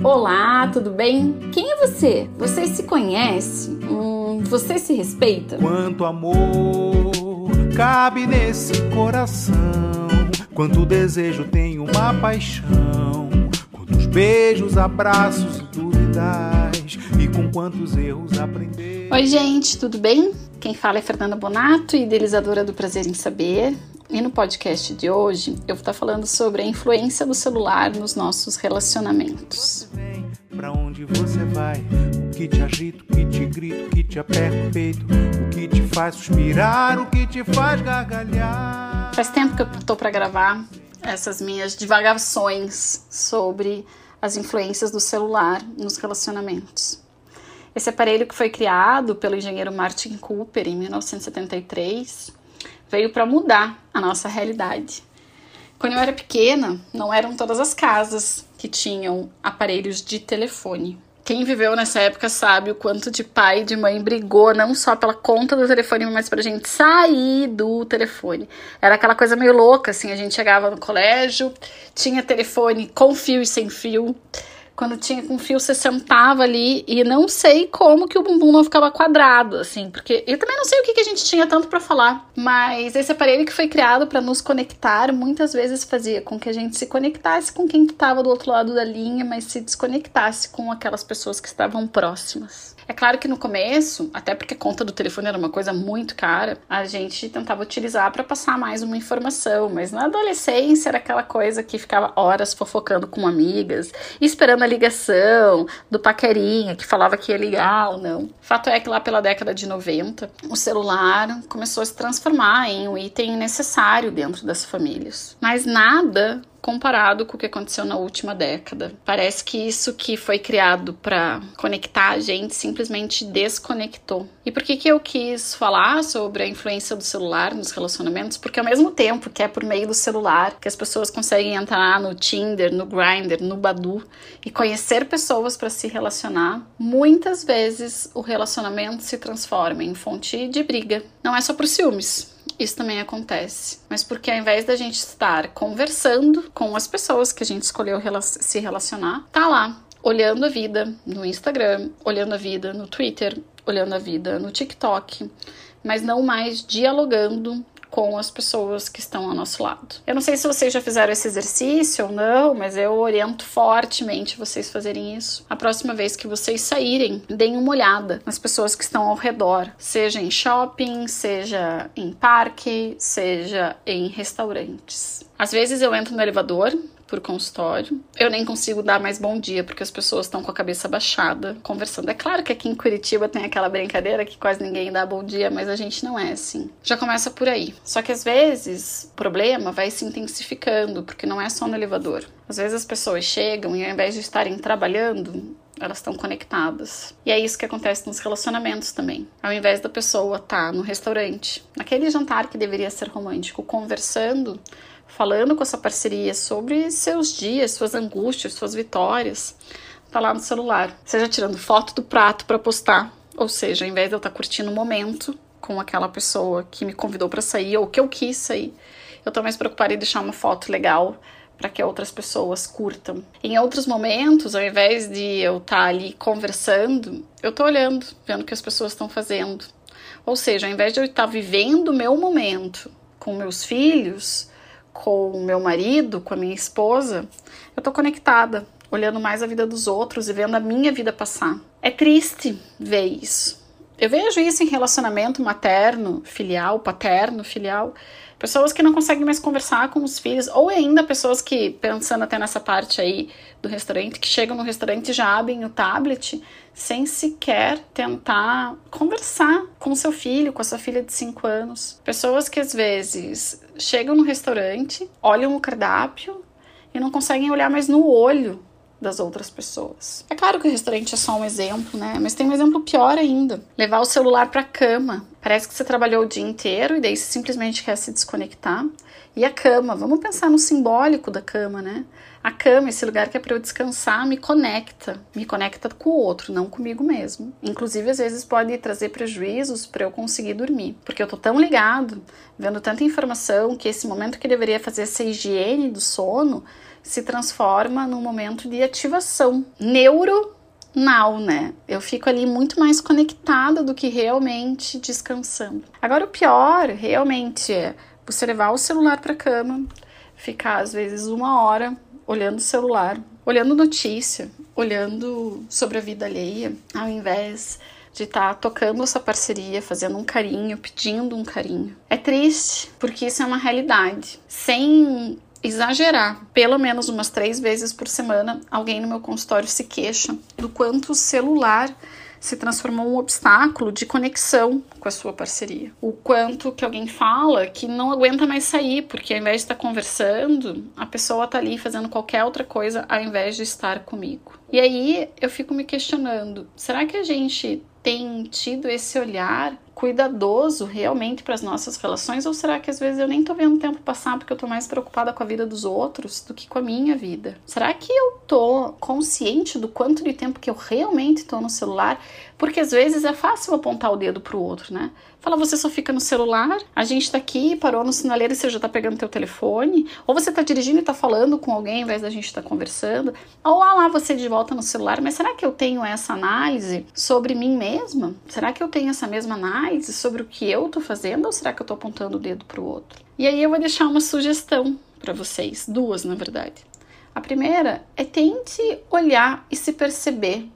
Olá, tudo bem? Quem é você? Você se conhece? Hum, você se respeita? Quanto amor cabe nesse coração? Quanto desejo tem uma paixão? Quantos beijos, abraços e dúvidas? E com quantos erros aprender? Oi, gente, tudo bem? Quem fala é Fernanda Bonato, idealizadora do Prazer em Saber. E no podcast de hoje eu vou estar falando sobre a influência do celular nos nossos relacionamentos. Pra onde você vai? O que te agita, o que te grita, o que te aperta o peito, o que te faz suspirar, o que te faz gargalhar. Faz tempo que eu tô para gravar essas minhas divagações sobre as influências do celular nos relacionamentos. Esse aparelho que foi criado pelo engenheiro Martin Cooper em 1973 veio para mudar a nossa realidade. Quando eu era pequena, não eram todas as casas que tinham aparelhos de telefone. Quem viveu nessa época sabe o quanto de pai e de mãe brigou, não só pela conta do telefone, mas pra gente sair do telefone. Era aquela coisa meio louca, assim, a gente chegava no colégio, tinha telefone com fio e sem fio quando tinha com fio, você sentava ali e não sei como que o bumbum não ficava quadrado, assim, porque eu também não sei o que, que a gente tinha tanto para falar, mas esse aparelho que foi criado para nos conectar muitas vezes fazia com que a gente se conectasse com quem estava do outro lado da linha, mas se desconectasse com aquelas pessoas que estavam próximas. É claro que no começo, até porque a conta do telefone era uma coisa muito cara, a gente tentava utilizar para passar mais uma informação, mas na adolescência era aquela coisa que ficava horas fofocando com amigas, esperando a ligação do paquerinha que falava que ia ligar ou não. Fato é que lá pela década de 90, o celular começou a se transformar em um item necessário dentro das famílias. Mas nada comparado com o que aconteceu na última década. Parece que isso que foi criado para conectar a gente simplesmente desconectou. E por que que eu quis falar sobre a influência do celular nos relacionamentos? Porque ao mesmo tempo que é por meio do celular que as pessoas conseguem entrar no Tinder, no Grindr, no Badu e conhecer pessoas para se relacionar, muitas vezes o relacionamento se transforma em fonte de briga. Não é só por ciúmes, isso também acontece. Mas porque ao invés da gente estar conversando com as pessoas que a gente escolheu se relacionar, tá lá olhando a vida no Instagram, olhando a vida no Twitter, olhando a vida no TikTok, mas não mais dialogando com as pessoas que estão ao nosso lado. Eu não sei se vocês já fizeram esse exercício ou não, mas eu oriento fortemente vocês fazerem isso. A próxima vez que vocês saírem, deem uma olhada nas pessoas que estão ao redor, seja em shopping, seja em parque, seja em restaurantes. Às vezes eu entro no elevador por consultório. Eu nem consigo dar mais bom dia porque as pessoas estão com a cabeça baixada conversando. É claro que aqui em Curitiba tem aquela brincadeira que quase ninguém dá bom dia, mas a gente não é assim. Já começa por aí. Só que às vezes o problema vai se intensificando porque não é só no elevador. Às vezes as pessoas chegam e ao invés de estarem trabalhando, elas estão conectadas. E é isso que acontece nos relacionamentos também. Ao invés da pessoa estar tá no restaurante, naquele jantar que deveria ser romântico, conversando, falando com a sua parceria sobre seus dias, suas angústias, suas vitórias, tá lá no celular. Seja tirando foto do prato para postar, ou seja, ao invés de eu estar tá curtindo o momento com aquela pessoa que me convidou para sair ou que eu quis sair, eu tô mais preocupada em deixar uma foto legal para que outras pessoas curtam. Em outros momentos, ao invés de eu estar tá ali conversando, eu tô olhando, vendo o que as pessoas estão fazendo. Ou seja, ao invés de eu estar tá vivendo o meu momento com meus filhos, com o meu marido, com a minha esposa, eu tô conectada, olhando mais a vida dos outros e vendo a minha vida passar. É triste ver isso. Eu vejo isso em relacionamento materno, filial, paterno, filial. Pessoas que não conseguem mais conversar com os filhos, ou ainda pessoas que, pensando até nessa parte aí do restaurante, que chegam no restaurante e já abrem o tablet sem sequer tentar conversar com seu filho, com a sua filha de 5 anos. Pessoas que às vezes chegam no restaurante, olham o cardápio e não conseguem olhar mais no olho das outras pessoas. É claro que o restaurante é só um exemplo, né? Mas tem um exemplo pior ainda. Levar o celular para cama. Parece que você trabalhou o dia inteiro e daí você simplesmente quer se desconectar. E a cama, vamos pensar no simbólico da cama, né? A cama, esse lugar que é para eu descansar, me conecta, me conecta com o outro, não comigo mesmo. Inclusive, às vezes pode trazer prejuízos para eu conseguir dormir, porque eu tô tão ligado, vendo tanta informação, que esse momento que deveria fazer essa higiene do sono se transforma num momento de ativação neuronal, né? Eu fico ali muito mais conectada do que realmente descansando. Agora, o pior realmente é você levar o celular para cama, ficar às vezes uma hora olhando o celular, olhando notícia, olhando sobre a vida alheia, ao invés de estar tá tocando essa parceria, fazendo um carinho, pedindo um carinho. É triste, porque isso é uma realidade. Sem exagerar, pelo menos umas três vezes por semana, alguém no meu consultório se queixa do quanto o celular se transformou um obstáculo de conexão com a sua parceria. O quanto que alguém fala que não aguenta mais sair, porque ao invés de estar conversando, a pessoa está ali fazendo qualquer outra coisa ao invés de estar comigo. E aí eu fico me questionando: será que a gente tem tido esse olhar cuidadoso realmente para as nossas relações ou será que às vezes eu nem tô vendo o tempo passar porque eu tô mais preocupada com a vida dos outros do que com a minha vida? Será que eu tô consciente do quanto de tempo que eu realmente tô no celular? Porque às vezes é fácil apontar o dedo pro outro, né? Fala, você só fica no celular, a gente tá aqui, parou no sinaleiro e você já tá pegando teu telefone, ou você tá dirigindo e tá falando com alguém ao invés da gente estar tá conversando, ou ah lá você de volta no celular, mas será que eu tenho essa análise sobre mim mesma? Será que eu tenho essa mesma análise sobre o que eu tô fazendo, ou será que eu tô apontando o dedo pro outro? E aí eu vou deixar uma sugestão para vocês, duas na verdade. A primeira é tente olhar e se perceber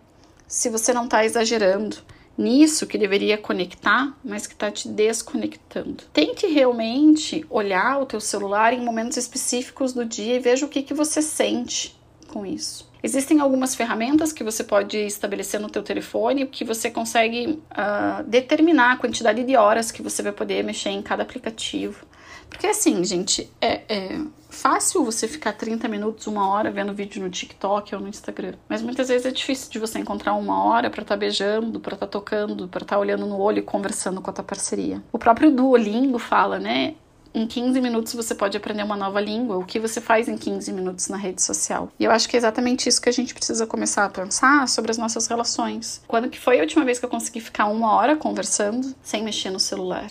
se você não está exagerando nisso que deveria conectar, mas que está te desconectando. Tente realmente olhar o teu celular em momentos específicos do dia e veja o que, que você sente com isso. Existem algumas ferramentas que você pode estabelecer no teu telefone que você consegue uh, determinar a quantidade de horas que você vai poder mexer em cada aplicativo. Porque assim, gente, é, é fácil você ficar 30 minutos, uma hora vendo vídeo no TikTok ou no Instagram. Mas muitas vezes é difícil de você encontrar uma hora para estar tá beijando, para estar tá tocando, para estar tá olhando no olho e conversando com a tua parceria. O próprio Duolingo fala, né? Em 15 minutos você pode aprender uma nova língua. O que você faz em 15 minutos na rede social? E eu acho que é exatamente isso que a gente precisa começar a pensar sobre as nossas relações. Quando que foi a última vez que eu consegui ficar uma hora conversando sem mexer no celular?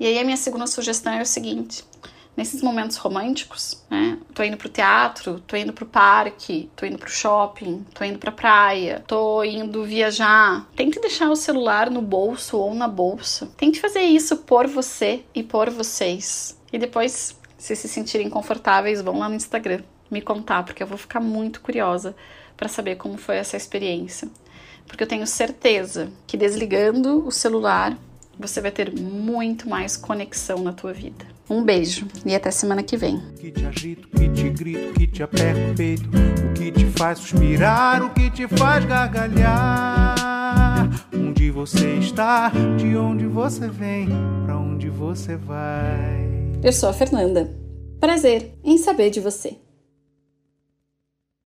E aí a minha segunda sugestão é o seguinte: nesses momentos românticos, né? Tô indo pro teatro, tô indo pro parque, tô indo pro shopping, tô indo pra praia, tô indo viajar. Tente deixar o celular no bolso ou na bolsa. Tente fazer isso por você e por vocês. E depois, se se sentirem confortáveis, vão lá no Instagram me contar, porque eu vou ficar muito curiosa para saber como foi essa experiência. Porque eu tenho certeza que desligando o celular você vai ter muito mais conexão na tua vida. Um beijo e até semana que vem. Que te agito, que te grito, que te aperta o peito, o que te faz suspirar, o que te faz gargalhar. Onde você está, de onde você vem, para onde você vai. Eu sou a Fernanda. Prazer em saber de você.